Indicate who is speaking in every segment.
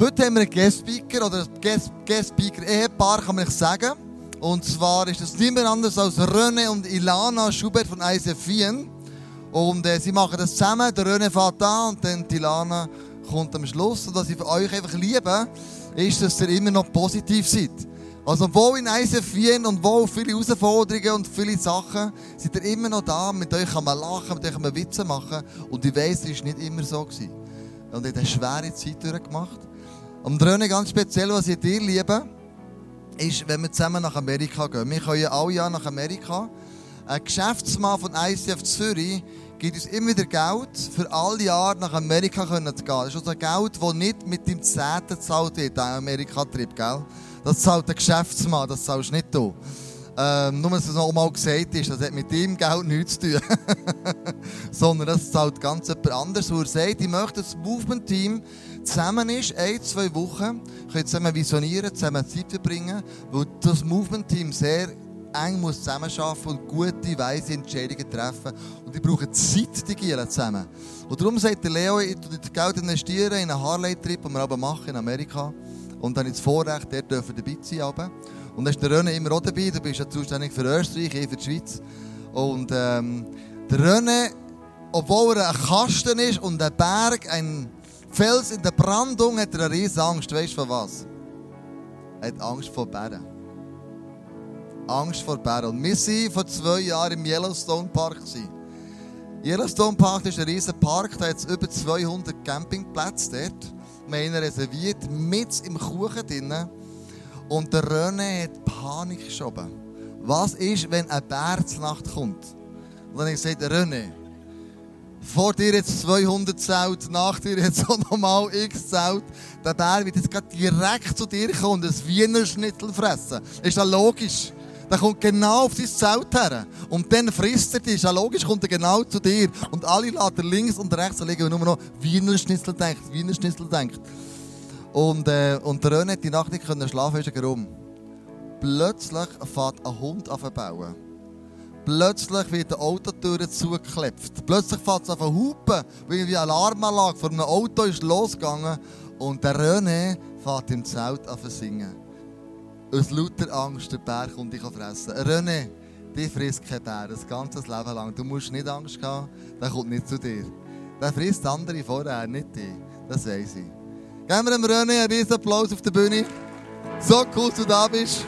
Speaker 1: Heute haben wir einen Guest-Speaker oder ein Guest-Speaker-Ehepaar, kann man nicht sagen. Und zwar ist das niemand anders als René und Ilana Schubert von ICF Wien. Und äh, sie machen das zusammen. Der René fährt an und dann die Ilana kommt am Schluss. Und was ich für euch einfach liebe, ist, dass ihr immer noch positiv seid. Also, obwohl in ICF Wien und wo viele Herausforderungen und viele Sachen, seid ihr immer noch da. Mit euch kann man lachen, mit euch kann man Witze machen. Und ich weiss, es war nicht immer so. Gewesen. Und ich habe eine schwere Zeit durchgemacht. Und René, ganz speziell, was ich dir liebe, ist, wenn wir zusammen nach Amerika gehen. Wir können alle Jahre nach Amerika. Ein Geschäftsmann von ICF Zürich gibt uns immer wieder Geld, für alle Jahre nach Amerika zu gehen. Das ist also Geld, das nicht mit dem Zehnten gezahlt wird, der Amerika-Trip, gell? Das zahlt der Geschäftsmann, das zahlst nicht du. Ähm, nur, dass es noch mal gesagt ist, das hat mit dem Geld nichts zu tun. Sondern das zahlt ganz jemand anderes. Wo er sagt, ich möchte das Movement-Team zusammen ist, ein, zwei Wochen, können zusammen visionieren, zusammen Zeit verbringen, weil das Movement-Team sehr eng muss zusammenarbeiten und gute, weise Entscheidungen treffen. Und die brauchen Zeit, die Gielen zusammen. Und darum sagt der Leo, ich das Geld investieren in einen Harley-Trip, den wir aber machen in Amerika. Und dann das Vorrecht, der dürfen dabei sein. Aber. Und dann ist der René immer auch dabei. Du bist ja zuständig für Österreich, ich für die Schweiz. Und ähm, der René, obwohl er ein Kasten ist und ein Berg, ein Fels in der Brandung hat er eine riesige Angst. Weißt du von was? Er hat Angst vor Bären. Angst vor Bären. Und wir waren vor zwei Jahren im Yellowstone Park. Yellowstone Park ist ein riesiger Park, da hat es über 200 Campingplätze dort. Wir haben ihn reserviert, mit im Kuchen drin. Und der René hat Panik geschoben. Was ist, wenn ein Bär zur Nacht kommt? Und dann habe ich gesagt, René, vor dir jetzt 200 Zelt, nach dir jetzt auch nochmal x Zelt. Der Bär wird jetzt gerade direkt zu dir kommen und ein Wiener Schnitzel fressen. Ist das logisch? Der kommt genau auf dein Zelt her. Und dann frisst er dich. Ist ja logisch, kommt er genau zu dir. Und alle laden links und rechts liegen und nur noch Wiener Schnitzel denkt, Wiener Schnitzel denkt. Und, äh, und der René hat die Nacht nicht schlafen, ist er rum. Plötzlich fährt ein Hund auf bauen. Plötzlich wird die Autotür zugeklebt. Plötzlich fängt es an zu hupen, weil eine Alarmanlage vor einem Auto ist losgegangen und der René fährt im Zelt an zu singen. Aus lauter Angst, der Bär kommt dich fressen. René, die frisst kein Bär, das ganze Leben lang. Du musst nicht Angst haben, der kommt nicht zu dir. Der frisst andere vorher, nicht dich. Das weiß ich. Geben wir dem René einen riesen Applaus auf der Bühne. So cool, dass du da bist.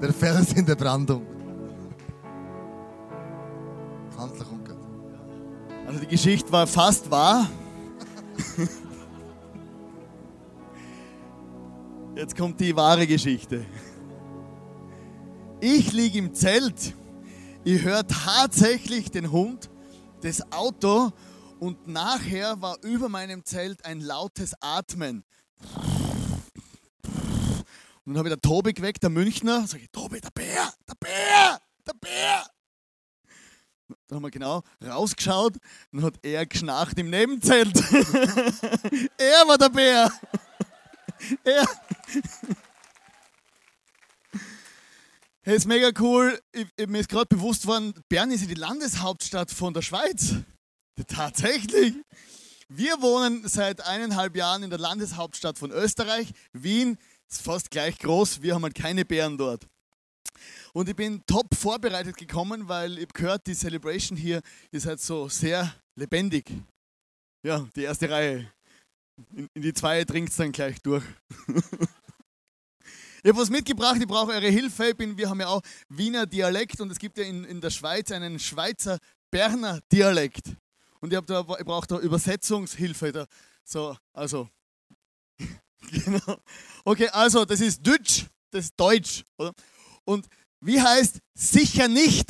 Speaker 1: Der Fels in der Brandung. Kanzler.
Speaker 2: Also die Geschichte war fast wahr. Jetzt kommt die wahre Geschichte. Ich liege im Zelt. Ich höre tatsächlich den Hund, das Auto und nachher war über meinem Zelt ein lautes Atmen. Und dann habe ich den Tobi geweckt, der Münchner. Sag ich, Tobi, der Bär, der Bär, der Bär. Dann haben wir genau rausgeschaut und hat er geschnarcht im Nebenzelt. er war der Bär. er. Hey, ist mega cool. Ich, ich, mir ist gerade bewusst worden, Bern ist ja die Landeshauptstadt von der Schweiz. Tatsächlich. Wir wohnen seit eineinhalb Jahren in der Landeshauptstadt von Österreich, Wien ist fast gleich groß, wir haben halt keine Bären dort. Und ich bin top vorbereitet gekommen, weil ich gehört, die Celebration hier ist halt so sehr lebendig. Ja, die erste Reihe. In, in die zweite trinkt es dann gleich durch. ich habe was mitgebracht, ich brauche eure Hilfe. Bin, wir haben ja auch Wiener Dialekt und es gibt ja in, in der Schweiz einen Schweizer Berner Dialekt. Und ich, da, ich brauche da Übersetzungshilfe. Da, so, also. genau. Okay, also das ist Deutsch, das ist Deutsch. Oder? Und wie heißt sicher nicht?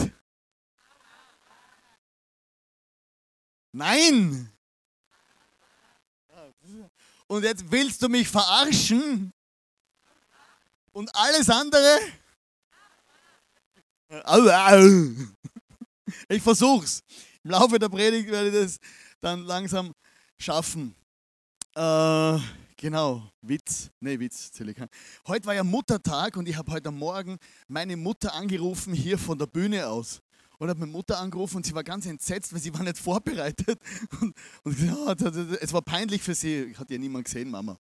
Speaker 2: Nein. Und jetzt willst du mich verarschen? Und alles andere? Ich versuch's. Im Laufe der Predigt werde ich das dann langsam schaffen. Äh, Genau, Witz. Nee, Witz, Zillikan. Heute war ja Muttertag und ich habe heute Morgen meine Mutter angerufen hier von der Bühne aus. und habe meine Mutter angerufen und sie war ganz entsetzt, weil sie war nicht vorbereitet. Und, und ja, es war peinlich für sie. Hat ja niemand gesehen, Mama.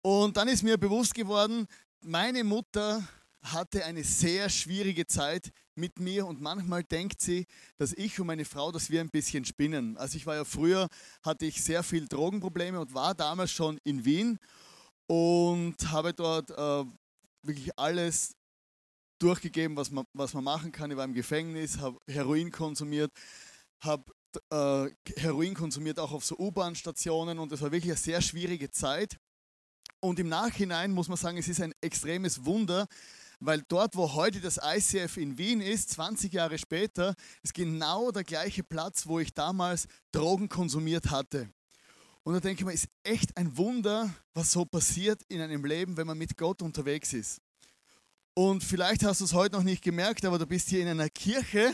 Speaker 2: Und dann ist mir bewusst geworden, meine Mutter hatte eine sehr schwierige Zeit mit mir und manchmal denkt sie, dass ich und meine Frau, dass wir ein bisschen spinnen. Also ich war ja früher, hatte ich sehr viel Drogenprobleme und war damals schon in Wien und habe dort äh, wirklich alles durchgegeben, was man, was man machen kann. Ich war im Gefängnis, habe Heroin konsumiert, habe äh, Heroin konsumiert auch auf so U-Bahn-Stationen und es war wirklich eine sehr schwierige Zeit. Und im Nachhinein muss man sagen, es ist ein extremes Wunder, weil dort, wo heute das ICF in Wien ist, 20 Jahre später, ist genau der gleiche Platz, wo ich damals Drogen konsumiert hatte. Und da denke ich mir, ist echt ein Wunder, was so passiert in einem Leben, wenn man mit Gott unterwegs ist. Und vielleicht hast du es heute noch nicht gemerkt, aber du bist hier in einer Kirche.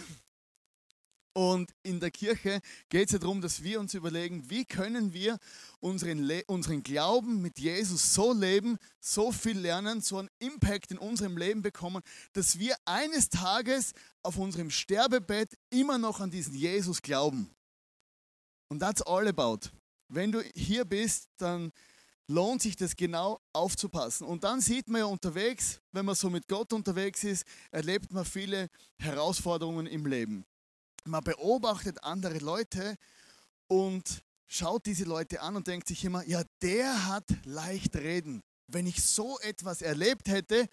Speaker 2: Und in der Kirche geht es ja darum, dass wir uns überlegen, wie können wir unseren, Le unseren Glauben mit Jesus so leben, so viel lernen, so einen Impact in unserem Leben bekommen, dass wir eines Tages auf unserem Sterbebett immer noch an diesen Jesus glauben. Und that's all about. Wenn du hier bist, dann lohnt sich das genau aufzupassen. Und dann sieht man ja unterwegs, wenn man so mit Gott unterwegs ist, erlebt man viele Herausforderungen im Leben. Man beobachtet andere Leute und schaut diese Leute an und denkt sich immer, ja, der hat leicht reden. Wenn ich so etwas erlebt hätte,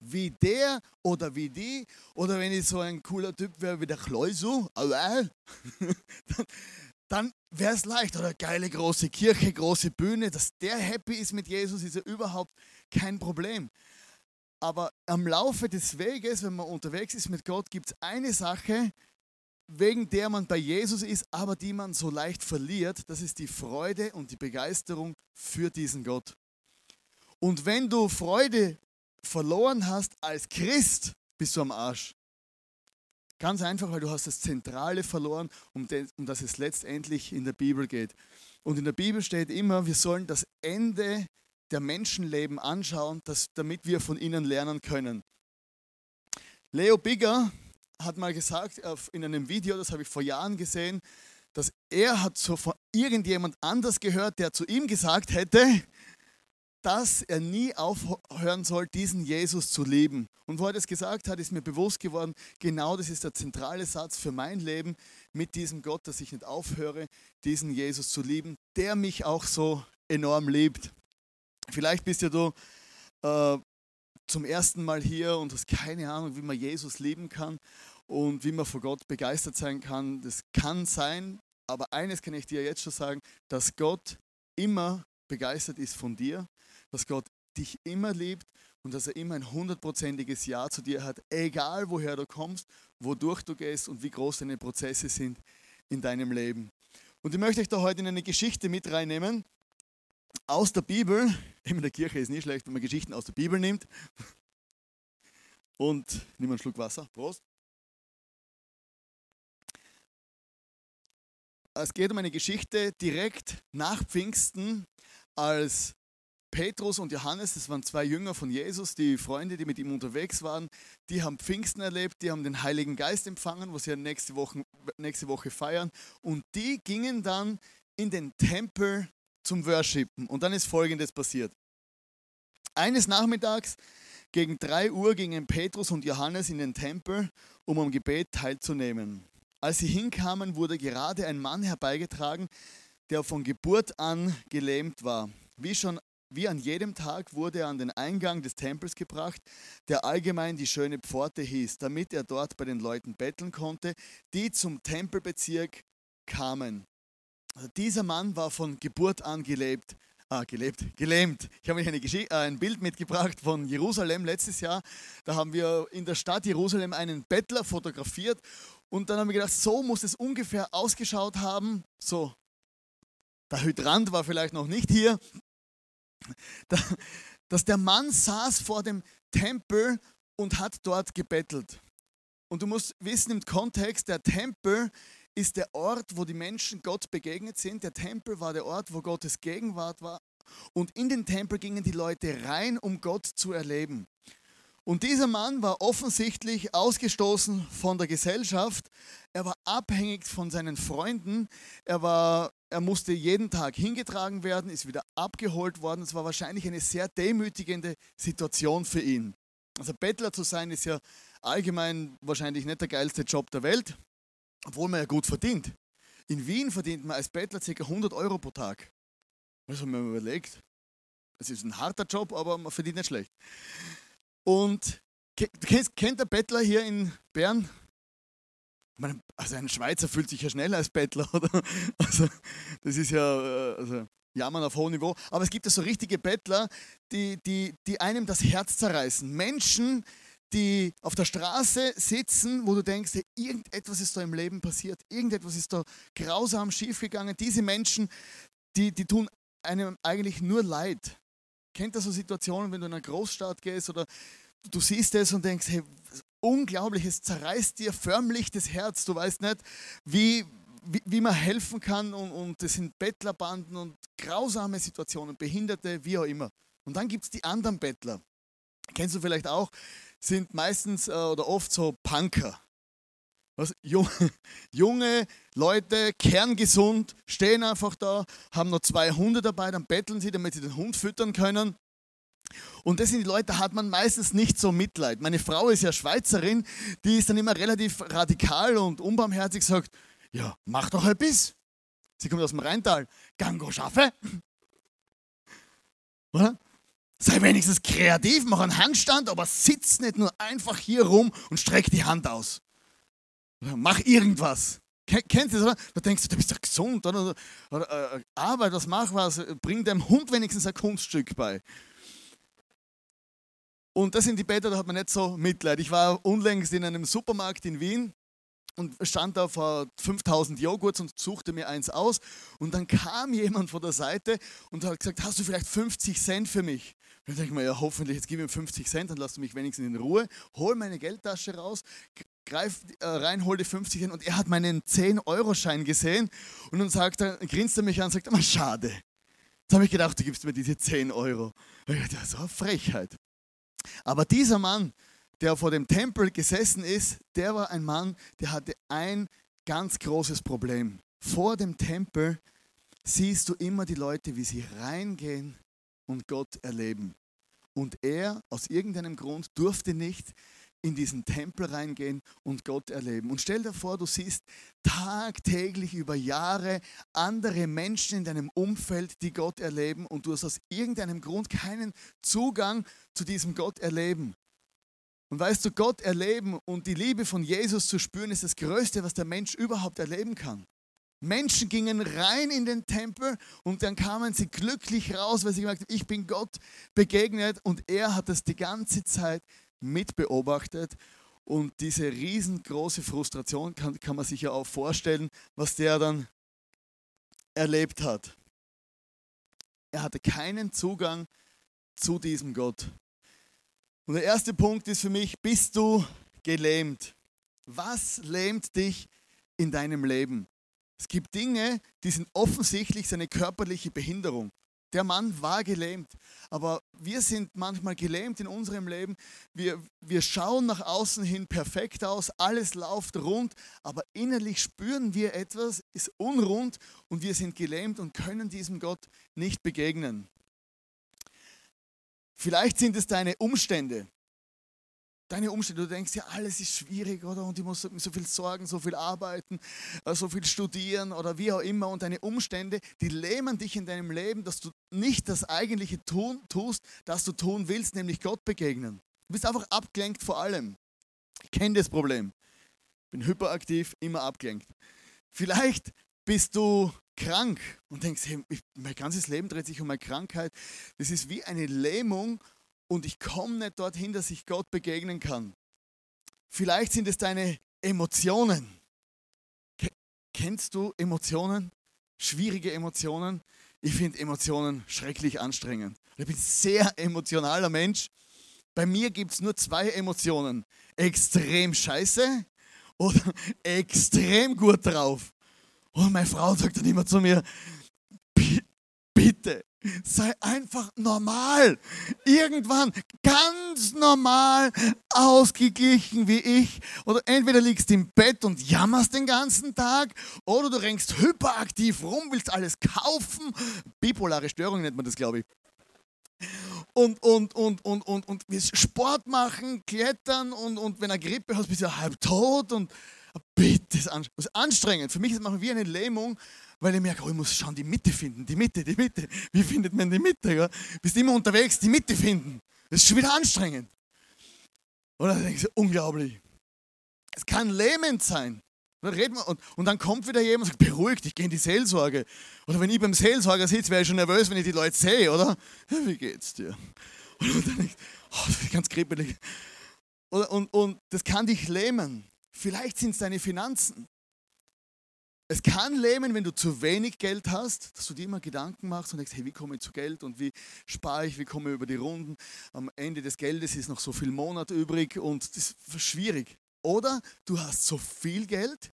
Speaker 2: wie der oder wie die, oder wenn ich so ein cooler Typ wäre wie der Kleusu, dann, dann wäre es leicht. Oder geile große Kirche, große Bühne, dass der happy ist mit Jesus, ist ja überhaupt kein Problem. Aber am Laufe des Weges, wenn man unterwegs ist mit Gott, gibt es eine Sache, wegen der man bei Jesus ist, aber die man so leicht verliert. Das ist die Freude und die Begeisterung für diesen Gott. Und wenn du Freude verloren hast als Christ, bist du am Arsch. Ganz einfach, weil du hast das Zentrale verloren, um, um das es letztendlich in der Bibel geht. Und in der Bibel steht immer, wir sollen das Ende der Menschenleben anschauen, dass, damit wir von ihnen lernen können. Leo Bigger hat mal gesagt in einem Video, das habe ich vor Jahren gesehen, dass er hat so von irgendjemand anders gehört, der zu ihm gesagt hätte, dass er nie aufhören soll, diesen Jesus zu lieben. Und wo er das gesagt hat, ist mir bewusst geworden, genau das ist der zentrale Satz für mein Leben mit diesem Gott, dass ich nicht aufhöre, diesen Jesus zu lieben, der mich auch so enorm liebt. Vielleicht bist ja du äh, zum ersten Mal hier und hast keine Ahnung, wie man Jesus lieben kann und wie man vor Gott begeistert sein kann. Das kann sein, aber eines kann ich dir jetzt schon sagen, dass Gott immer begeistert ist von dir dass Gott dich immer liebt und dass er immer ein hundertprozentiges Ja zu dir hat, egal woher du kommst, wodurch du gehst und wie groß deine Prozesse sind in deinem Leben. Und ich möchte euch da heute in eine Geschichte mit reinnehmen aus der Bibel. In der Kirche ist nicht schlecht, wenn man Geschichten aus der Bibel nimmt. Und nimm einen Schluck Wasser. Prost. Es geht um eine Geschichte direkt nach Pfingsten, als Petrus und Johannes, das waren zwei Jünger von Jesus, die Freunde, die mit ihm unterwegs waren, die haben Pfingsten erlebt, die haben den Heiligen Geist empfangen, was sie nächste Woche, nächste Woche feiern. Und die gingen dann in den Tempel zum Worshipen. Und dann ist Folgendes passiert. Eines Nachmittags gegen 3 Uhr gingen Petrus und Johannes in den Tempel, um am Gebet teilzunehmen. Als sie hinkamen, wurde gerade ein Mann herbeigetragen, der von Geburt an gelähmt war. Wie schon wie an jedem Tag wurde er an den Eingang des Tempels gebracht, der allgemein die schöne Pforte hieß, damit er dort bei den Leuten betteln konnte, die zum Tempelbezirk kamen. Also dieser Mann war von Geburt an gelebt, ah, gelebt, gelähmt. Ich habe euch äh, ein Bild mitgebracht von Jerusalem letztes Jahr. Da haben wir in der Stadt Jerusalem einen Bettler fotografiert und dann haben wir gedacht, so muss es ungefähr ausgeschaut haben. So, der Hydrant war vielleicht noch nicht hier, dass der Mann saß vor dem Tempel und hat dort gebettelt. Und du musst wissen im Kontext, der Tempel ist der Ort, wo die Menschen Gott begegnet sind. Der Tempel war der Ort, wo Gottes Gegenwart war. Und in den Tempel gingen die Leute rein, um Gott zu erleben. Und dieser Mann war offensichtlich ausgestoßen von der Gesellschaft. Er war abhängig von seinen Freunden. Er, war, er musste jeden Tag hingetragen werden, ist wieder abgeholt worden. Es war wahrscheinlich eine sehr demütigende Situation für ihn. Also Bettler zu sein ist ja allgemein wahrscheinlich nicht der geilste Job der Welt, obwohl man ja gut verdient. In Wien verdient man als Bettler ca. 100 Euro pro Tag. Das haben wir überlegt. Es ist ein harter Job, aber man verdient nicht schlecht. Und kennst, kennt der Bettler hier in Bern? Also ein Schweizer fühlt sich ja schnell als Bettler, oder? Also, das ist ja äh, also, Jammern auf hohem Niveau. Aber es gibt ja so richtige Bettler, die, die, die einem das Herz zerreißen. Menschen, die auf der Straße sitzen, wo du denkst, irgendetwas ist da im Leben passiert, irgendetwas ist da grausam schiefgegangen. Diese Menschen, die, die tun einem eigentlich nur leid. Kennt ihr so Situationen, wenn du in eine Großstadt gehst oder du siehst es und denkst, hey, unglaublich, es zerreißt dir förmlich das Herz. Du weißt nicht, wie, wie, wie man helfen kann und, und das sind Bettlerbanden und grausame Situationen, Behinderte, wie auch immer. Und dann gibt es die anderen Bettler. Kennst du vielleicht auch, sind meistens äh, oder oft so Punker. Was, junge Leute, kerngesund, stehen einfach da, haben noch zwei Hunde dabei, dann betteln sie, damit sie den Hund füttern können. Und das sind die Leute, da hat man meistens nicht so Mitleid. Meine Frau ist ja Schweizerin, die ist dann immer relativ radikal und unbarmherzig, sagt, ja, mach doch bisschen. Sie kommt aus dem Rheintal, Gango schaffe. Oder? Sei wenigstens kreativ, mach einen Handstand, aber sitz nicht nur einfach hier rum und streck die Hand aus. Mach irgendwas. Kennst du das, oder? Da denkst du, du bist doch gesund, oder? oder äh, Arbeit, was mach was, bring deinem Hund wenigstens ein Kunststück bei. Und das sind die Bäder, da hat man nicht so Mitleid. Ich war unlängst in einem Supermarkt in Wien und stand da vor 5000 Joghurts und suchte mir eins aus. Und dann kam jemand von der Seite und hat gesagt: Hast du vielleicht 50 Cent für mich? Dann denke ich mir: Ja, hoffentlich, jetzt gib mir 50 Cent, dann lass du mich wenigstens in Ruhe. Hol meine Geldtasche raus, greif äh, rein, hol die 50 Cent. Und er hat meinen 10-Euro-Schein gesehen und dann sagt er, grinst er mich an und sagt: Aber schade. Jetzt habe ich gedacht, du gibst mir diese 10 Euro. Ich das ist eine Frechheit. Aber dieser Mann, der vor dem Tempel gesessen ist, der war ein Mann, der hatte ein ganz großes Problem. Vor dem Tempel siehst du immer die Leute, wie sie reingehen und Gott erleben. Und er aus irgendeinem Grund durfte nicht in diesen Tempel reingehen und Gott erleben. Und stell dir vor, du siehst tagtäglich über Jahre andere Menschen in deinem Umfeld, die Gott erleben und du hast aus irgendeinem Grund keinen Zugang zu diesem Gott erleben. Und weißt du, Gott erleben und die Liebe von Jesus zu spüren, ist das Größte, was der Mensch überhaupt erleben kann. Menschen gingen rein in den Tempel und dann kamen sie glücklich raus, weil sie gemerkt haben, ich bin Gott begegnet und er hat das die ganze Zeit mitbeobachtet. Und diese riesengroße Frustration kann, kann man sich ja auch vorstellen, was der dann erlebt hat. Er hatte keinen Zugang zu diesem Gott. Und der erste Punkt ist für mich, bist du gelähmt? Was lähmt dich in deinem Leben? Es gibt Dinge, die sind offensichtlich seine körperliche Behinderung. Der Mann war gelähmt, aber wir sind manchmal gelähmt in unserem Leben. Wir, wir schauen nach außen hin perfekt aus, alles läuft rund, aber innerlich spüren wir etwas, ist unrund und wir sind gelähmt und können diesem Gott nicht begegnen. Vielleicht sind es deine Umstände. Deine Umstände, du denkst ja, alles ist schwierig, oder? Und ich muss so viel sorgen, so viel arbeiten, äh, so viel studieren oder wie auch immer. Und deine Umstände, die lähmen dich in deinem Leben, dass du nicht das Eigentliche tun, tust, das du tun willst, nämlich Gott begegnen. Du bist einfach abgelenkt vor allem. Ich kenne das Problem. Bin hyperaktiv, immer abgelenkt. Vielleicht bist du krank und denkst, hey, mein ganzes Leben dreht sich um meine Krankheit. Das ist wie eine Lähmung und ich komme nicht dorthin, dass ich Gott begegnen kann. Vielleicht sind es deine Emotionen. Kennst du Emotionen? Schwierige Emotionen? Ich finde Emotionen schrecklich anstrengend. Ich bin ein sehr emotionaler Mensch. Bei mir gibt es nur zwei Emotionen. Extrem scheiße oder extrem gut drauf. Und meine Frau sagt dann immer zu mir, bitte, Sei einfach normal. Irgendwann ganz normal, ausgeglichen wie ich. Oder entweder liegst im Bett und jammerst den ganzen Tag, oder du rennst hyperaktiv rum, willst alles kaufen. Bipolare Störung nennt man das, glaube ich. Und, und, und, und, und, und willst Sport machen, klettern und, und wenn du Grippe hast, bist du halb tot. Und bitte, das ist anstrengend. Für mich ist es wie eine Lähmung weil ich merke, oh, ich muss schon die Mitte finden, die Mitte, die Mitte. Wie findet man die Mitte? Ja? Bist immer unterwegs, die Mitte finden. Das ist schon wieder anstrengend. Oder denkst du, unglaublich. Es kann lähmend sein. Und dann, und, dann kommt wieder jemand und sagt, beruhig dich, geh in die Seelsorge. Oder wenn ich beim Seelsorger sitze, wäre ich schon nervös, wenn ich die Leute sehe, oder? Ja, wie geht's dir? Und dann denke ich, oh, das ganz kribbelig. Und, und, und das kann dich lähmen. Vielleicht sind es deine Finanzen. Es kann lähmen, wenn du zu wenig Geld hast, dass du dir immer Gedanken machst und denkst, hey, wie komme ich zu Geld und wie spare ich, wie komme ich über die Runden. Am Ende des Geldes ist noch so viel Monat übrig und das ist schwierig. Oder du hast so viel Geld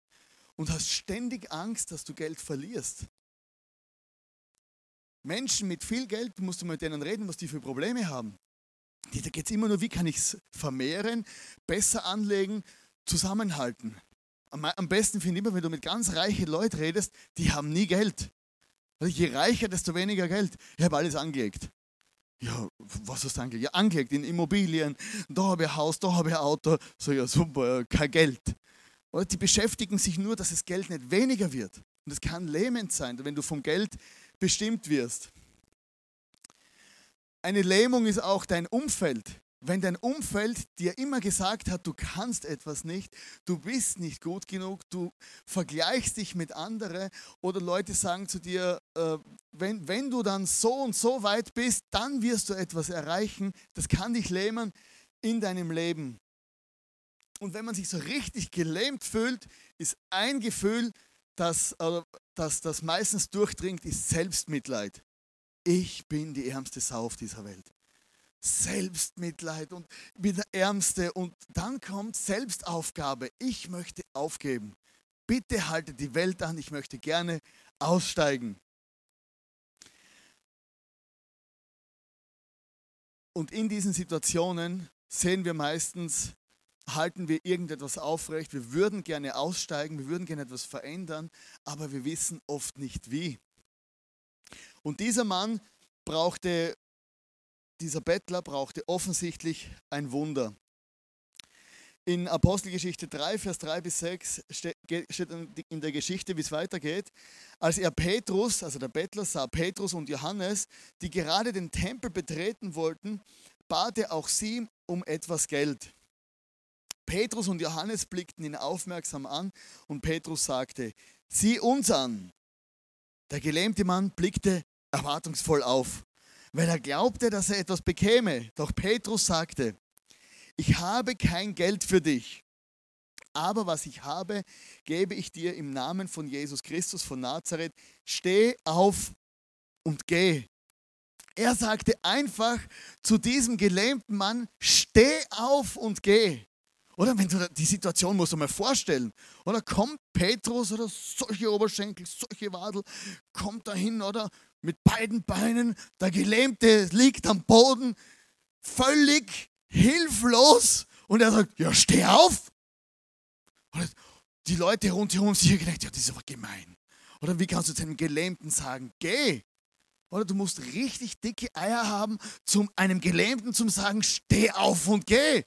Speaker 2: und hast ständig Angst, dass du Geld verlierst. Menschen mit viel Geld, musst du mit denen reden, was die für Probleme haben. Da geht es immer nur, wie kann ich es vermehren, besser anlegen, zusammenhalten. Am besten finde ich immer, wenn du mit ganz reichen Leuten redest, die haben nie Geld. Also je reicher, desto weniger Geld. Ich habe alles angelegt. Ja, was hast du angelegt? Ja, angelegt in Immobilien. Da habe ich ein Haus, da habe ich ein Auto. So, ja, super, kein Geld. Oder die beschäftigen sich nur, dass das Geld nicht weniger wird. Und es kann lähmend sein, wenn du vom Geld bestimmt wirst. Eine Lähmung ist auch dein Umfeld wenn dein Umfeld dir immer gesagt hat, du kannst etwas nicht, du bist nicht gut genug, du vergleichst dich mit anderen oder Leute sagen zu dir, äh, wenn, wenn du dann so und so weit bist, dann wirst du etwas erreichen, das kann dich lähmen in deinem Leben. Und wenn man sich so richtig gelähmt fühlt, ist ein Gefühl, das, äh, das, das meistens durchdringt, ist Selbstmitleid. Ich bin die ärmste Sau auf dieser Welt. Selbstmitleid und bin der Ärmste. Und dann kommt Selbstaufgabe. Ich möchte aufgeben. Bitte halte die Welt an. Ich möchte gerne aussteigen. Und in diesen Situationen sehen wir meistens, halten wir irgendetwas aufrecht. Wir würden gerne aussteigen, wir würden gerne etwas verändern, aber wir wissen oft nicht wie. Und dieser Mann brauchte dieser Bettler brauchte offensichtlich ein Wunder. In Apostelgeschichte 3, Vers 3 bis 6 steht in der Geschichte, wie es weitergeht, als er Petrus, also der Bettler sah Petrus und Johannes, die gerade den Tempel betreten wollten, bat er auch sie um etwas Geld. Petrus und Johannes blickten ihn aufmerksam an und Petrus sagte, sieh uns an. Der gelähmte Mann blickte erwartungsvoll auf weil er glaubte, dass er etwas bekäme. Doch Petrus sagte, ich habe kein Geld für dich, aber was ich habe, gebe ich dir im Namen von Jesus Christus von Nazareth. Steh auf und geh. Er sagte einfach zu diesem gelähmten Mann, steh auf und geh. Oder wenn du die Situation musst du mal vorstellen. Oder kommt Petrus oder solche Oberschenkel, solche Wadel, kommt dahin oder mit beiden Beinen, der Gelähmte liegt am Boden, völlig hilflos. Und er sagt, ja, steh auf. Und die Leute rundherum sich gedacht, ja, das ist aber gemein. Oder wie kannst du zu einem Gelähmten sagen, geh? Oder du musst richtig dicke Eier haben, zum einem Gelähmten zu sagen, steh auf und geh.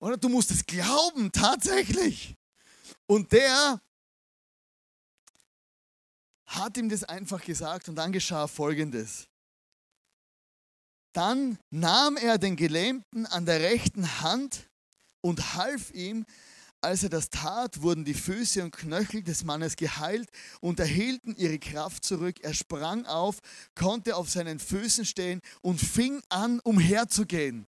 Speaker 2: Oder du musst es glauben, tatsächlich. Und der hat ihm das einfach gesagt und dann geschah Folgendes. Dann nahm er den Gelähmten an der rechten Hand und half ihm. Als er das tat, wurden die Füße und Knöchel des Mannes geheilt und erhielten ihre Kraft zurück. Er sprang auf, konnte auf seinen Füßen stehen und fing an, umherzugehen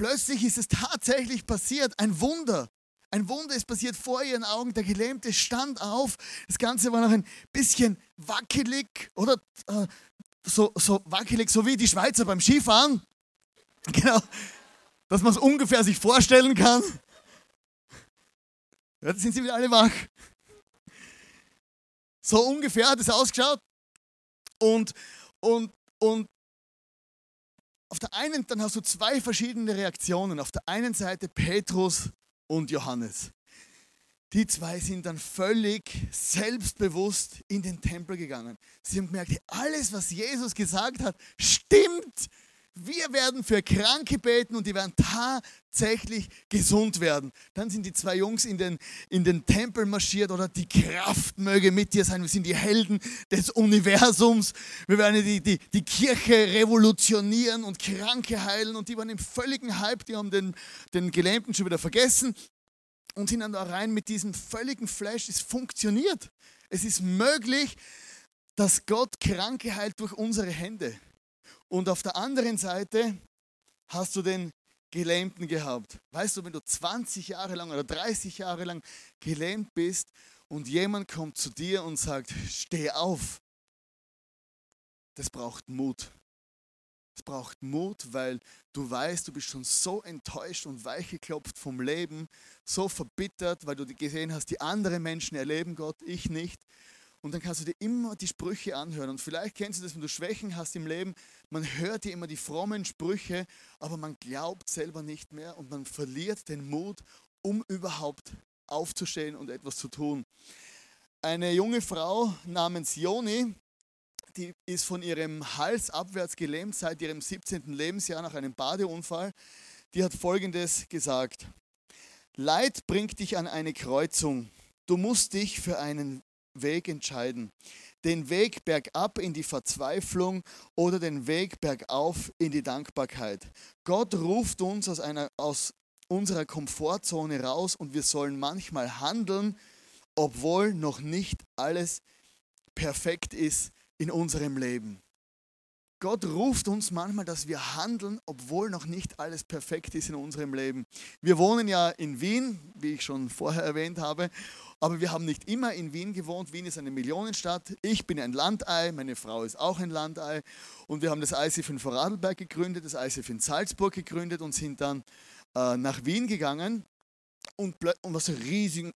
Speaker 2: plötzlich ist es tatsächlich passiert, ein Wunder. Ein Wunder ist passiert vor ihren Augen. Der Gelähmte stand auf. Das Ganze war noch ein bisschen wackelig oder äh, so, so wackelig, so wie die Schweizer beim Skifahren. Genau, dass man es ungefähr sich vorstellen kann. Jetzt sind sie wieder alle wach. So ungefähr hat es ausgeschaut. Und, und, und auf der einen, dann hast du zwei verschiedene Reaktionen. Auf der einen Seite Petrus und Johannes. Die zwei sind dann völlig selbstbewusst in den Tempel gegangen. Sie haben gemerkt, alles, was Jesus gesagt hat, stimmt. Wir werden für Kranke beten und die werden tatsächlich gesund werden. Dann sind die zwei Jungs in den, in den Tempel marschiert oder die Kraft möge mit dir sein. Wir sind die Helden des Universums. Wir werden die, die, die Kirche revolutionieren und Kranke heilen. Und die waren im völligen Hype. Die haben den, den Gelähmten schon wieder vergessen und sind dann da rein mit diesem völligen Flash. Es funktioniert. Es ist möglich, dass Gott Kranke heilt durch unsere Hände. Und auf der anderen Seite hast du den Gelähmten gehabt. Weißt du, wenn du 20 Jahre lang oder 30 Jahre lang gelähmt bist und jemand kommt zu dir und sagt, steh auf, das braucht Mut. Es braucht Mut, weil du weißt, du bist schon so enttäuscht und weichgeklopft vom Leben, so verbittert, weil du gesehen hast, die anderen Menschen erleben Gott, ich nicht. Und dann kannst du dir immer die Sprüche anhören. Und vielleicht kennst du das, wenn du Schwächen hast im Leben. Man hört dir immer die frommen Sprüche, aber man glaubt selber nicht mehr und man verliert den Mut, um überhaupt aufzustehen und etwas zu tun. Eine junge Frau namens Joni, die ist von ihrem Hals abwärts gelähmt seit ihrem 17. Lebensjahr nach einem Badeunfall. Die hat Folgendes gesagt. Leid bringt dich an eine Kreuzung. Du musst dich für einen Weg entscheiden. Den Weg bergab in die Verzweiflung oder den Weg bergauf in die Dankbarkeit. Gott ruft uns aus, einer, aus unserer Komfortzone raus und wir sollen manchmal handeln, obwohl noch nicht alles perfekt ist in unserem Leben. Gott ruft uns manchmal, dass wir handeln, obwohl noch nicht alles perfekt ist in unserem Leben. Wir wohnen ja in Wien, wie ich schon vorher erwähnt habe, aber wir haben nicht immer in Wien gewohnt. Wien ist eine Millionenstadt. Ich bin ein Landei, meine Frau ist auch ein Landei. Und wir haben das ICF in Vorarlberg gegründet, das ICF in Salzburg gegründet und sind dann äh, nach Wien gegangen. Und, und was eine riesige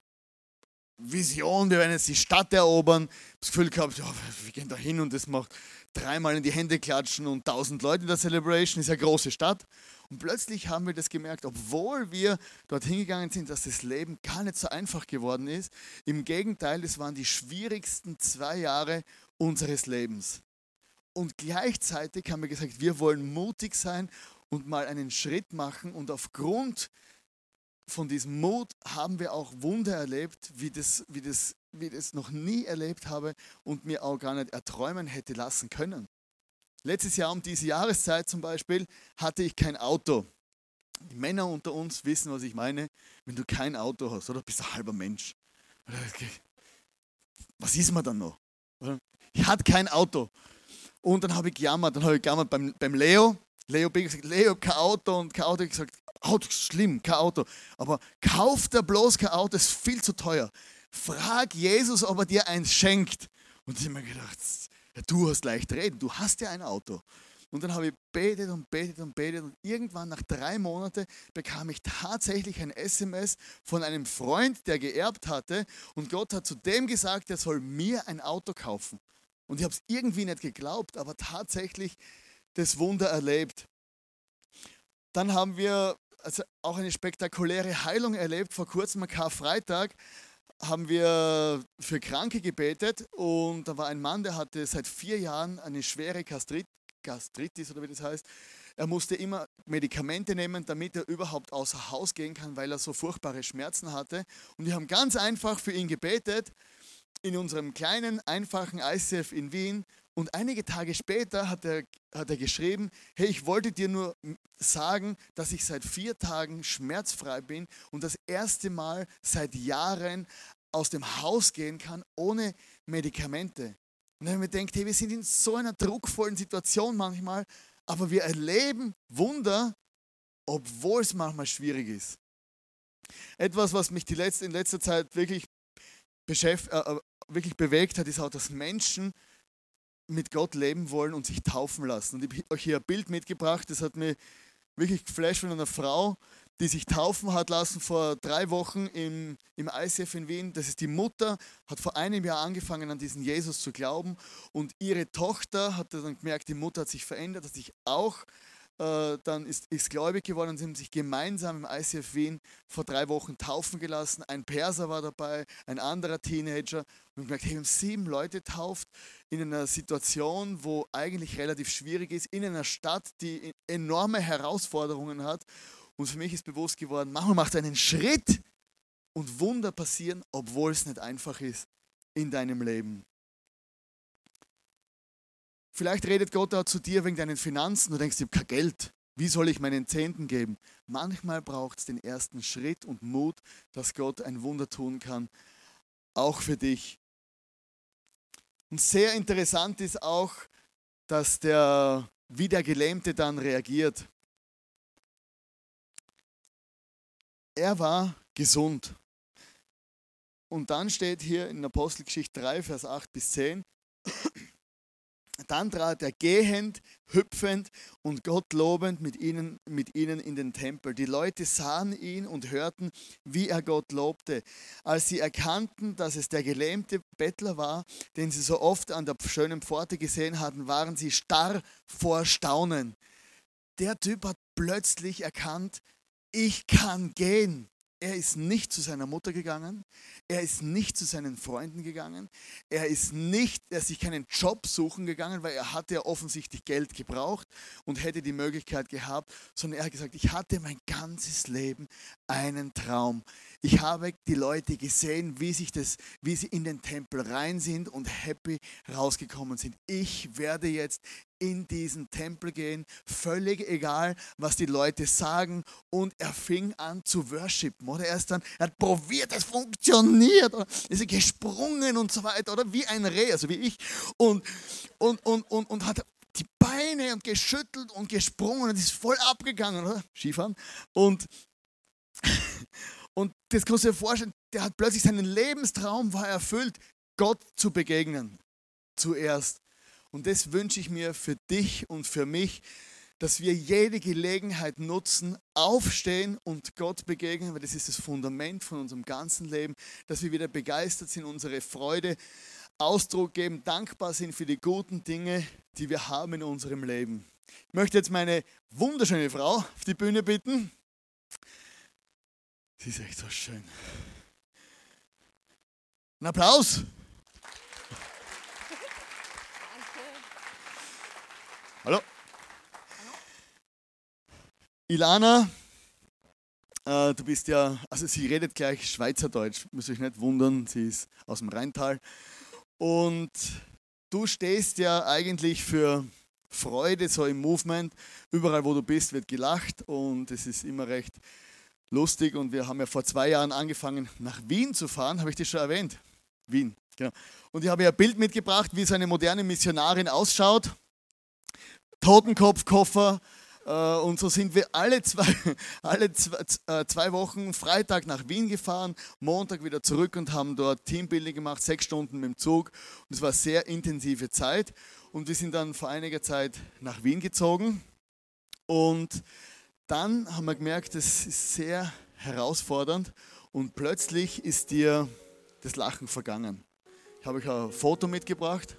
Speaker 2: Vision, wir werden jetzt die Stadt erobern. Das Gefühl gehabt, ja, wir gehen da hin und das macht dreimal in die Hände klatschen und tausend Leute in der Celebration, ist ja große Stadt. Und plötzlich haben wir das gemerkt, obwohl wir dort hingegangen sind, dass das Leben gar nicht so einfach geworden ist. Im Gegenteil, es waren die schwierigsten zwei Jahre unseres Lebens. Und gleichzeitig haben wir gesagt, wir wollen mutig sein und mal einen Schritt machen. Und aufgrund von diesem Mut haben wir auch Wunder erlebt, wie das, wie das, wie das noch nie erlebt habe und mir auch gar nicht erträumen hätte lassen können. Letztes Jahr um diese Jahreszeit zum Beispiel hatte ich kein Auto. Die Männer unter uns wissen, was ich meine. Wenn du kein Auto hast, oder bist du ein halber Mensch. Was ist man dann noch? Ich hatte kein Auto. Und dann habe ich gejammert. Dann habe ich gejammert beim, beim Leo. Leo bin gesagt, Leo, kein Auto und kein Auto. Ich gesagt, Auto ist schlimm, kein Auto. Aber kauft er bloß kein Auto, ist viel zu teuer. Frag Jesus, ob er dir eins schenkt. Und ich habe mir gedacht, ja, du hast leicht reden, du hast ja ein Auto. Und dann habe ich betet und betet und betet und irgendwann nach drei Monaten bekam ich tatsächlich ein SMS von einem Freund, der geerbt hatte und Gott hat zu dem gesagt, er soll mir ein Auto kaufen. Und ich habe es irgendwie nicht geglaubt, aber tatsächlich das Wunder erlebt. Dann haben wir also auch eine spektakuläre Heilung erlebt. Vor kurzem am Karfreitag haben wir für Kranke gebetet und da war ein Mann, der hatte seit vier Jahren eine schwere Gastrit Gastritis oder wie das heißt. Er musste immer Medikamente nehmen, damit er überhaupt außer Haus gehen kann, weil er so furchtbare Schmerzen hatte. Und wir haben ganz einfach für ihn gebetet in unserem kleinen, einfachen ICF in Wien und einige Tage später hat er, hat er geschrieben, hey, ich wollte dir nur sagen, dass ich seit vier Tagen schmerzfrei bin und das erste Mal seit Jahren aus dem Haus gehen kann ohne Medikamente. Und wenn man denkt, hey, wir sind in so einer druckvollen Situation manchmal, aber wir erleben Wunder, obwohl es manchmal schwierig ist. Etwas, was mich die letzte, in letzter Zeit wirklich, beschäft, äh, äh wirklich bewegt hat, ist auch, dass Menschen mit Gott leben wollen und sich taufen lassen. Und ich habe euch hier ein Bild mitgebracht, das hat mir wirklich geflasht von einer Frau, die sich taufen hat lassen vor drei Wochen im, im ICF in Wien. Das ist die Mutter, hat vor einem Jahr angefangen, an diesen Jesus zu glauben. Und ihre Tochter hat dann gemerkt, die Mutter hat sich verändert, hat sich auch äh, dann ist, ist gläubig geworden und sie haben sich gemeinsam im ICF Wien vor drei Wochen taufen gelassen. Ein Perser war dabei, ein anderer Teenager. Und gemerkt, hey, wir haben sieben Leute tauft in einer Situation, wo eigentlich relativ schwierig ist, in einer Stadt, die enorme Herausforderungen hat. Und für mich ist bewusst geworden, manchmal macht einen Schritt und Wunder passieren, obwohl es nicht einfach ist in deinem Leben. Vielleicht redet Gott auch zu dir wegen deinen Finanzen. Du denkst, ich habe kein Geld. Wie soll ich meinen Zehnten geben? Manchmal braucht es den ersten Schritt und Mut, dass Gott ein Wunder tun kann, auch für dich. Und sehr interessant ist auch, dass der, wie der Gelähmte dann reagiert. Er war gesund. Und dann steht hier in Apostelgeschichte 3, Vers 8 bis 10, dann trat er gehend, hüpfend und Gott lobend mit ihnen, mit ihnen in den Tempel. Die Leute sahen ihn und hörten, wie er Gott lobte. Als sie erkannten, dass es der gelähmte Bettler war, den sie so oft an der schönen Pforte gesehen hatten, waren sie starr vor Staunen. Der Typ hat plötzlich erkannt, ich kann gehen. Er ist nicht zu seiner Mutter gegangen, er ist nicht zu seinen Freunden gegangen, er ist nicht, er ist sich keinen Job suchen gegangen, weil er hatte ja offensichtlich Geld gebraucht und hätte die Möglichkeit gehabt, sondern er hat gesagt, ich hatte mein ganzes Leben einen Traum. Ich habe die Leute gesehen, wie, sich das, wie sie in den Tempel rein sind und happy rausgekommen sind. Ich werde jetzt in diesen Tempel gehen, völlig egal, was die Leute sagen. Und er fing an zu worshipen. Oder er ist dann, er hat probiert, es funktioniert. Oder ist gesprungen und so weiter. Oder wie ein Reh, also wie ich. Und, und, und, und, und hat die Beine und geschüttelt und gesprungen und ist voll abgegangen, oder? Skifahren. Und und das kannst du dir vorstellen, der hat plötzlich seinen Lebenstraum war erfüllt, Gott zu begegnen. Zuerst. Und das wünsche ich mir für dich und für mich, dass wir jede Gelegenheit nutzen, aufstehen und Gott begegnen, weil das ist das Fundament von unserem ganzen Leben, dass wir wieder begeistert sind, unsere Freude Ausdruck geben, dankbar sind für die guten Dinge, die wir haben in unserem Leben. Ich möchte jetzt meine wunderschöne Frau auf die Bühne bitten. Sie ist echt so schön. Ein Applaus. Hallo. Ilana, äh, du bist ja, also sie redet gleich Schweizerdeutsch, müsst euch nicht wundern, sie ist aus dem Rheintal. Und du stehst ja eigentlich für Freude, so im Movement. Überall, wo du bist, wird gelacht und es ist immer recht lustig und wir haben ja vor zwei Jahren angefangen, nach Wien zu fahren, habe ich das schon erwähnt? Wien, genau. Und ich habe ja ein Bild mitgebracht, wie so eine moderne Missionarin ausschaut. Totenkopfkoffer. Äh, und so sind wir alle zwei, alle zwei, äh, zwei Wochen Freitag nach Wien gefahren, Montag wieder zurück und haben dort Teambuilding gemacht, sechs Stunden mit dem Zug. Und es war sehr intensive Zeit. Und wir sind dann vor einiger Zeit nach Wien gezogen. Und dann haben wir gemerkt, es ist sehr herausfordernd und plötzlich ist dir das Lachen vergangen. Ich habe euch ein Foto mitgebracht.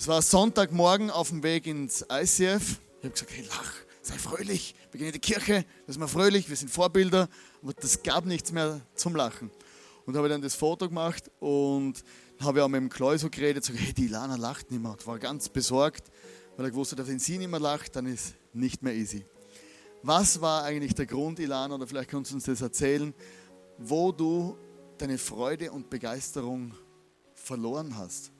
Speaker 2: Es war Sonntagmorgen auf dem Weg ins ICF. Ich habe gesagt, hey, lach, sei fröhlich. Wir gehen in die Kirche, da sind wir fröhlich, wir sind Vorbilder. Aber das gab nichts mehr zum Lachen. Und habe dann das Foto gemacht und habe auch mit dem Kleu so geredet, so, hey, die Lana lacht nicht mehr. Und war ganz besorgt, weil er gewusst hat, wenn sie nicht mehr lacht, dann ist nicht mehr easy. Was war eigentlich der Grund, Ilana, oder vielleicht kannst du uns das erzählen, wo du deine Freude und Begeisterung verloren hast?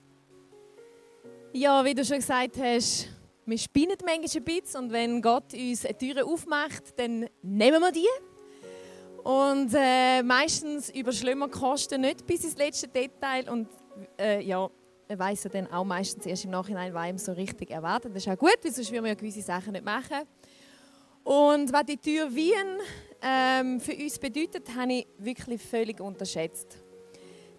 Speaker 3: Ja, wie du schon gesagt hast, wir spinnen manchmal ein bisschen und wenn Gott uns eine Tür aufmacht, dann nehmen wir die. Und äh, meistens überschlagen wir Kosten nicht bis ins letzte Detail und äh, ja, man weiß ja dann auch meistens erst im Nachhinein, was einem so richtig erwartet. Das ist auch gut, weil sonst würden wir ja gewisse Sachen nicht machen. Und was die Tür Wien ähm, für uns bedeutet, habe ich wirklich völlig unterschätzt.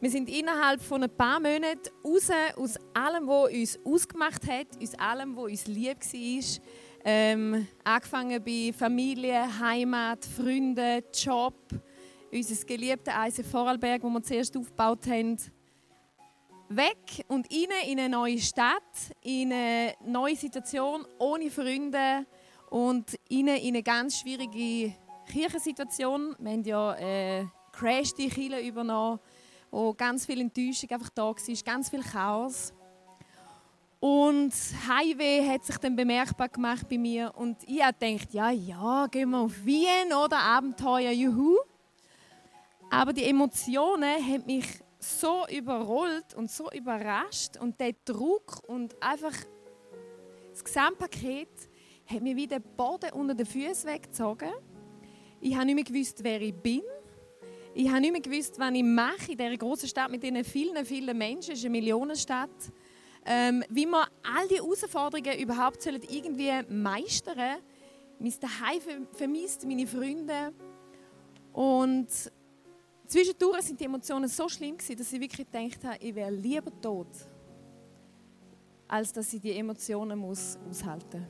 Speaker 3: Wir sind innerhalb von ein paar Monaten raus aus allem, was uns ausgemacht hat, aus allem, was uns lieb war, Ähm, angefangen bei Familie, Heimat, Freunde, Job, unser geliebtes Eisen Vorarlberg, wo wir zuerst aufgebaut haben. Weg und rein in eine neue Stadt, in eine neue Situation, ohne Freunde und rein in eine ganz schwierige Kirchensituation. Wir haben ja äh, Crash die Kirche übernommen, wo ganz viel Enttäuschung einfach da war, ganz viel Chaos. Und Highway hat sich dann bemerkbar gemacht bei mir und ich habe gedacht, ja, ja, gehen wir auf Wien oder Abenteuer, juhu. Aber die Emotionen haben mich so überrollt und so überrascht und der Druck und einfach das Gesamtpaket hat mir wie den Boden unter den Füßen weggezogen. Ich habe nicht mehr gewusst, wer ich bin. Ich habe nicht mehr gewusst, was ich mache in dieser großen Stadt mit diesen vielen, vielen Menschen. Es ist eine Millionenstadt ähm, wie wir all die Herausforderungen überhaupt sollen irgendwie meistern sollen. Mein Zuhause vermisst, meine Freunde. Und zwischendurch sind die Emotionen so schlimm gewesen, dass ich wirklich gedacht habe, ich wäre lieber tot, als dass ich die Emotionen muss aushalten muss.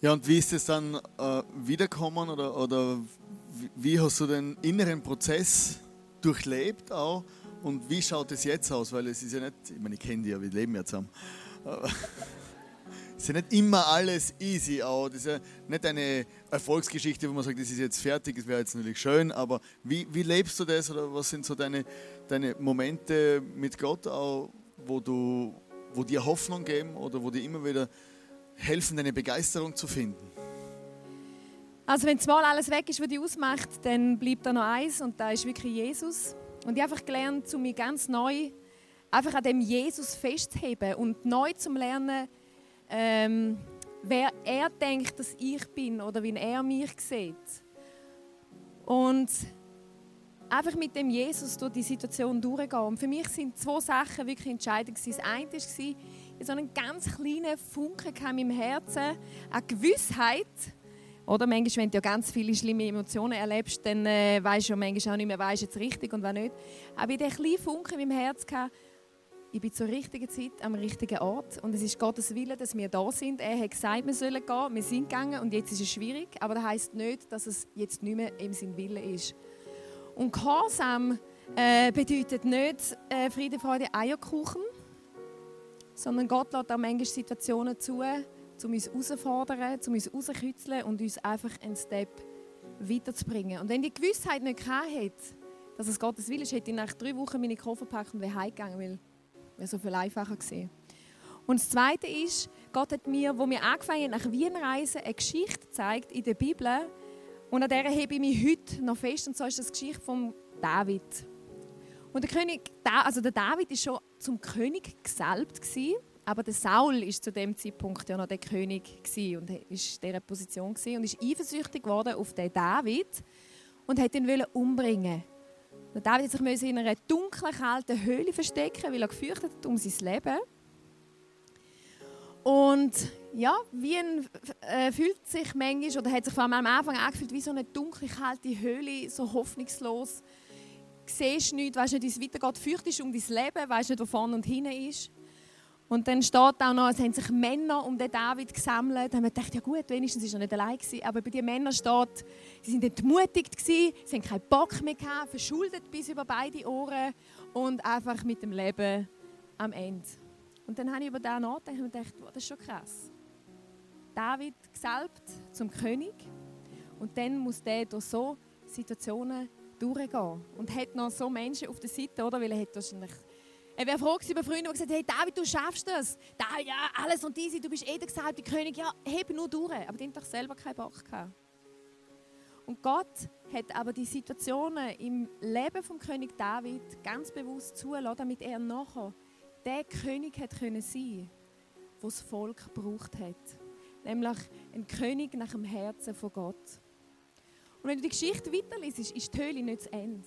Speaker 2: Ja, und wie ist es dann äh, wiederkommen oder, oder wie, hast du den inneren Prozess durchlebt auch? Und wie schaut es jetzt aus? Weil es ist ja nicht, ich meine, ich kenne die ja, wir leben ja zusammen. es ist ja nicht immer alles easy auch. Das ist ja nicht eine Erfolgsgeschichte, wo man sagt, das ist jetzt fertig, das wäre jetzt natürlich schön, aber wie, wie lebst du das oder was sind so deine, deine Momente mit Gott auch, wo, du, wo dir Hoffnung geben oder wo dir immer wieder helfen, deine Begeisterung zu finden?
Speaker 3: Also wenn mal alles weg ist, was dich ausmacht, dann bleibt da noch eins und da ist wirklich Jesus. Und ich habe einfach gelernt, zu mir ganz neu einfach an dem Jesus festzuheben und neu zu lernen, ähm, wer er denkt, dass ich bin oder wie er mich sieht. Und einfach mit dem Jesus durch die Situation durchgehen. Und für mich sind zwei Sachen wirklich entscheidend. Das eine war, so einen ganz kleinen Funken in meinem Herzen, eine Gewissheit, oder? Manchmal, wenn du ja ganz viele schlimme Emotionen erlebst, dann äh, weißt du ja manchmal auch nicht mehr, weißt jetzt richtig und was nicht. Aber ich hatte kleinen Funken in meinem Herz, gehabt, ich bin zur richtigen Zeit am richtigen Ort. Und es ist Gottes Wille, dass wir da sind. Er hat gesagt, wir sollen gehen, wir sind gegangen. Und jetzt ist es schwierig, aber das heißt nicht, dass es jetzt nicht mehr im Sinn Wille ist. Und Gehorsam äh, bedeutet nicht äh, Friede, Freude, Eierkuchen, sondern Gott lässt auch manchmal Situationen zu, um uns herauszufordern, um uns rauszukitzeln und uns einfach einen Step weiterzubringen. Und wenn die Gewissheit nicht hätte, dass es Gottes Wille ist, hätte ich nach drei Wochen meine Koffer gepackt und wäre heimgegangen, weil wäre so viel einfacher gewesen. Und das Zweite ist, Gott hat mir, wo wir angefangen haben, nach Wien reisen, eine Geschichte gezeigt in der Bibel. Und an der hebe ich mich heute noch fest. Und so ist das Geschichte von David. Und der König, also der David ist schon zum König gesalbt gewesen. Aber der Saul ist zu dem Zeitpunkt ja noch der König und ist in dieser Position und ist eifersüchtig geworden auf den David und hat ihn umbringen. Der David musste sich in einer dunklen, kalten Höhle verstecken, weil er gefürchtet hat um sein Leben. Und ja, wie ein, äh, fühlt sich manchmal, oder hat sich vor allem am Anfang angefühlt, wie so eine dunkle, kalte Höhle, so hoffnungslos. Du siehst nichts, weißt nicht, wie es weitergeht, fürchtest um dein Leben, weißt nicht, wo vorne und hinten ist. Und dann steht auch noch, es haben sich Männer um den David gesammelt. Da haben wir gedacht, ja gut, wenigstens war er nicht allein. Gewesen. Aber bei den Männern steht, sie sind entmutigt, gewesen, sie haben keinen Bock mehr gehabt, verschuldet bis über beide Ohren und einfach mit dem Leben am Ende. Und dann habe ich über das nachgedacht und gedacht, wow, das ist schon krass. David gesalbt zum König und dann muss der durch so Situationen durchgehen. Und hat noch so Menschen auf der Seite, oder? Weil er hat wahrscheinlich er wäre froh über Freunde, die gesagt haben, hey David, du schaffst das. Da, ja, alles und easy, du bist eh der gesalbte König. Ja, heb nur durch. Aber die haben doch selber keinen Bock gehabt. Und Gott hat aber die Situationen im Leben vom König David ganz bewusst zulassen, damit er nachher der König hat können sein, wo das Volk gebraucht hat. Nämlich ein König nach dem Herzen von Gott. Und wenn du die Geschichte weiterliest, ist die Höhle nicht zu Ende.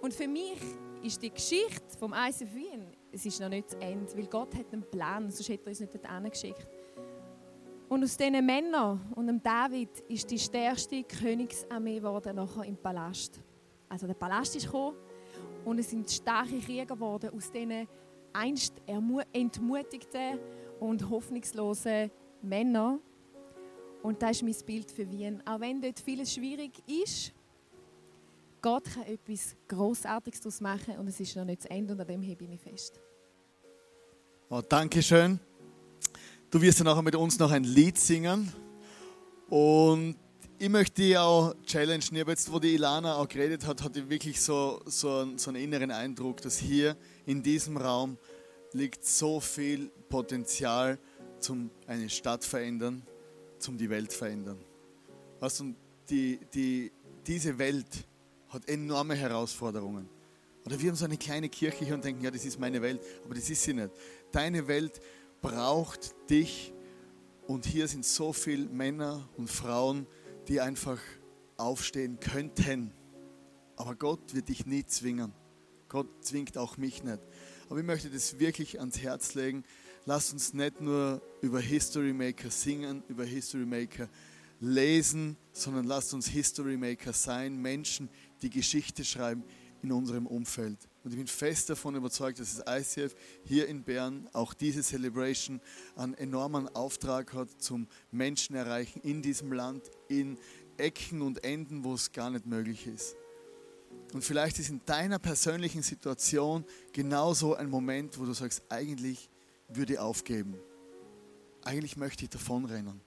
Speaker 3: Und für mich ist die Geschichte vom Wien, es ist noch nicht zu Ende, weil Gott hat einen Plan, sonst hätte er uns nicht dorthin geschickt. Und aus diesen Männern und dem David ist die stärkste Königsarmee geworden nachher im Palast. Also der Palast ist gekommen und es sind starke Krieger geworden aus diesen einst entmutigten und hoffnungslosen Männern. Und das ist mein Bild für Wien. Auch wenn dort vieles schwierig ist, Gott kann etwas Großartiges daraus machen und es ist noch nicht zu Ende und an dem bin ich fest.
Speaker 2: Oh, danke schön. Du wirst dann nachher mit uns noch ein Lied singen. Und ich möchte dich auch challengen. Ich jetzt, wo die Ilana auch geredet hat, hatte ich wirklich so, so, einen, so einen inneren Eindruck, dass hier in diesem Raum liegt so viel Potenzial zum eine Stadt verändern, zum die Welt verändern. Weißt du, die, die, diese Welt hat enorme Herausforderungen. Oder wir haben so eine kleine Kirche hier und denken, ja, das ist meine Welt, aber das ist sie nicht. Deine Welt braucht dich und hier sind so viele Männer und Frauen, die einfach aufstehen könnten. Aber Gott wird dich nie zwingen. Gott zwingt auch mich nicht. Aber ich möchte das wirklich ans Herz legen. Lass uns nicht nur über History Maker singen, über History Maker lesen, sondern lasst uns History Maker sein, Menschen, die Geschichte schreiben in unserem Umfeld. Und ich bin fest davon überzeugt, dass das ICF hier in Bern auch diese Celebration einen enormen Auftrag hat zum Menschen erreichen in diesem Land, in Ecken und Enden, wo es gar nicht möglich ist. Und vielleicht ist in deiner persönlichen Situation genauso ein Moment, wo du sagst, eigentlich würde ich aufgeben. Eigentlich möchte ich davonrennen.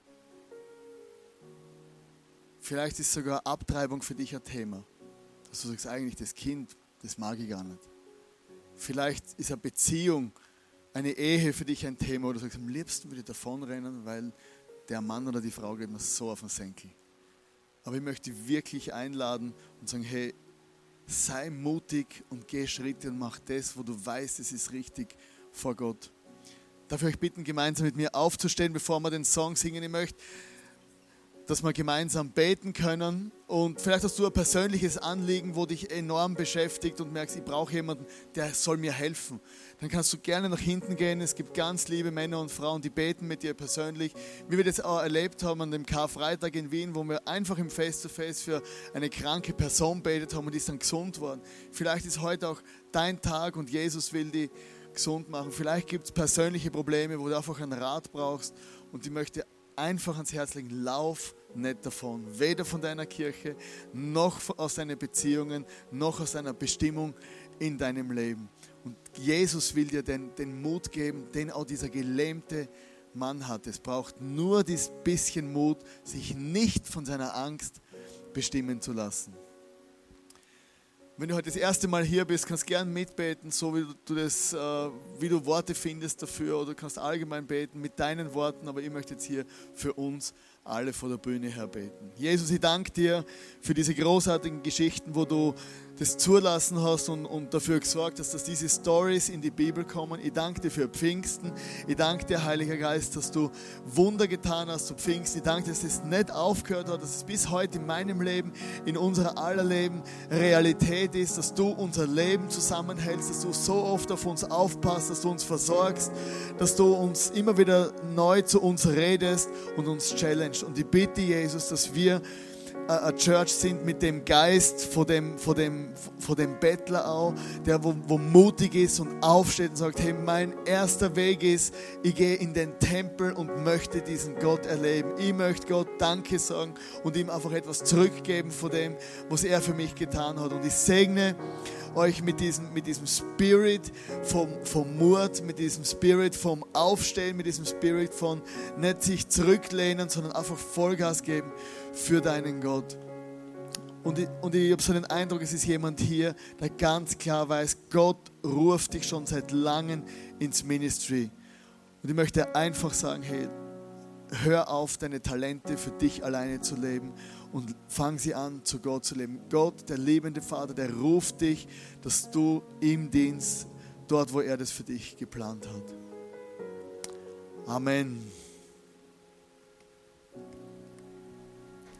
Speaker 2: Vielleicht ist sogar Abtreibung für dich ein Thema. Dass du sagst, eigentlich das Kind, das mag ich gar nicht. Vielleicht ist eine Beziehung, eine Ehe für dich ein Thema, wo du sagst, am liebsten würde ich davonrennen, weil der Mann oder die Frau geht mir so auf den Senkel. Aber ich möchte wirklich einladen und sagen, hey, sei mutig und geh Schritte und mach das, wo du weißt, es ist richtig vor Gott. Darf ich euch bitten, gemeinsam mit mir aufzustehen, bevor wir den Song singen? Ich möchte dass wir gemeinsam beten können. Und vielleicht hast du ein persönliches Anliegen, wo dich enorm beschäftigt und merkst, ich brauche jemanden, der soll mir helfen. Dann kannst du gerne nach hinten gehen. Es gibt ganz liebe Männer und Frauen, die beten mit dir persönlich. Wie wir das auch erlebt haben an dem Karfreitag in Wien, wo wir einfach im Face-to-Face -face für eine kranke Person betet haben und die ist dann gesund worden. Vielleicht ist heute auch dein Tag und Jesus will die gesund machen. Vielleicht gibt es persönliche Probleme, wo du einfach einen Rat brauchst und ich möchte einfach ans Herz legen, lauf nicht davon. Weder von deiner Kirche, noch aus deinen Beziehungen, noch aus deiner Bestimmung in deinem Leben. Und Jesus will dir den, den Mut geben, den auch dieser gelähmte Mann hat. Es braucht nur dieses bisschen Mut, sich nicht von seiner Angst bestimmen zu lassen. Wenn du heute das erste Mal hier bist, kannst du gerne mitbeten, so wie du, das, äh, wie du Worte findest dafür, oder du kannst allgemein beten mit deinen Worten, aber ich möchte jetzt hier für uns alle vor der Bühne her beten. Jesus, ich danke dir für diese großartigen Geschichten, wo du das zulassen hast und, und dafür gesorgt hast, dass diese Stories in die Bibel kommen. Ich danke dir für Pfingsten. Ich danke dir, Heiliger Geist, dass du Wunder getan hast zu Pfingsten. Ich danke dir, dass es nicht aufgehört hat, dass es bis heute in meinem Leben, in unser aller Leben Realität ist, dass du unser Leben zusammenhältst, dass du so oft auf uns aufpasst, dass du uns versorgst, dass du uns immer wieder neu zu uns redest und uns challengest. Und ich bitte, Jesus, dass wir eine Church sind mit dem Geist von dem, von dem, von dem Bettler auch, der wo, wo mutig ist und aufsteht und sagt, hey, mein erster Weg ist, ich gehe in den Tempel und möchte diesen Gott erleben. Ich möchte Gott Danke sagen und ihm einfach etwas zurückgeben von dem, was er für mich getan hat. Und ich segne euch mit diesem, mit diesem Spirit vom, vom Mut, mit diesem Spirit vom Aufstehen, mit diesem Spirit von nicht sich zurücklehnen, sondern einfach Vollgas geben für deinen Gott. Und ich, und ich habe so den Eindruck, es ist jemand hier, der ganz klar weiß, Gott ruft dich schon seit langem ins Ministry. Und ich möchte einfach sagen, hey, hör auf, deine Talente für dich alleine zu leben und fang sie an, zu Gott zu leben. Gott, der liebende Vater, der ruft dich, dass du ihm dienst, dort, wo er das für dich geplant hat. Amen.